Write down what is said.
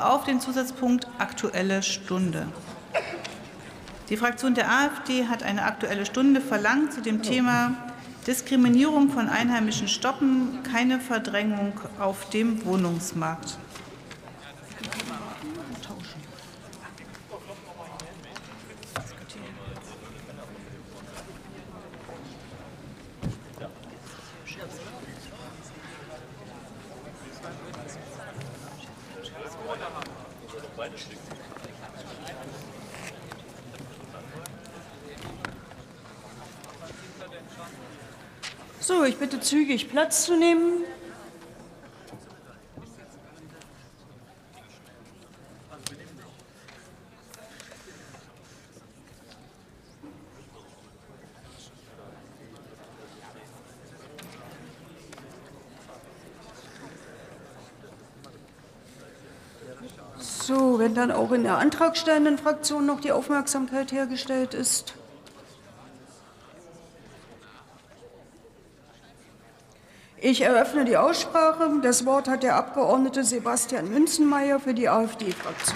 auf den Zusatzpunkt Aktuelle Stunde. Die Fraktion der AfD hat eine Aktuelle Stunde verlangt zu dem Thema Diskriminierung von Einheimischen stoppen, keine Verdrängung auf dem Wohnungsmarkt. So, ich bitte zügig Platz zu nehmen. So, wenn dann auch in der antragstellenden Fraktion noch die Aufmerksamkeit hergestellt ist. Ich eröffne die Aussprache. Das Wort hat der Abgeordnete Sebastian Münzenmeier für die AfD-Fraktion.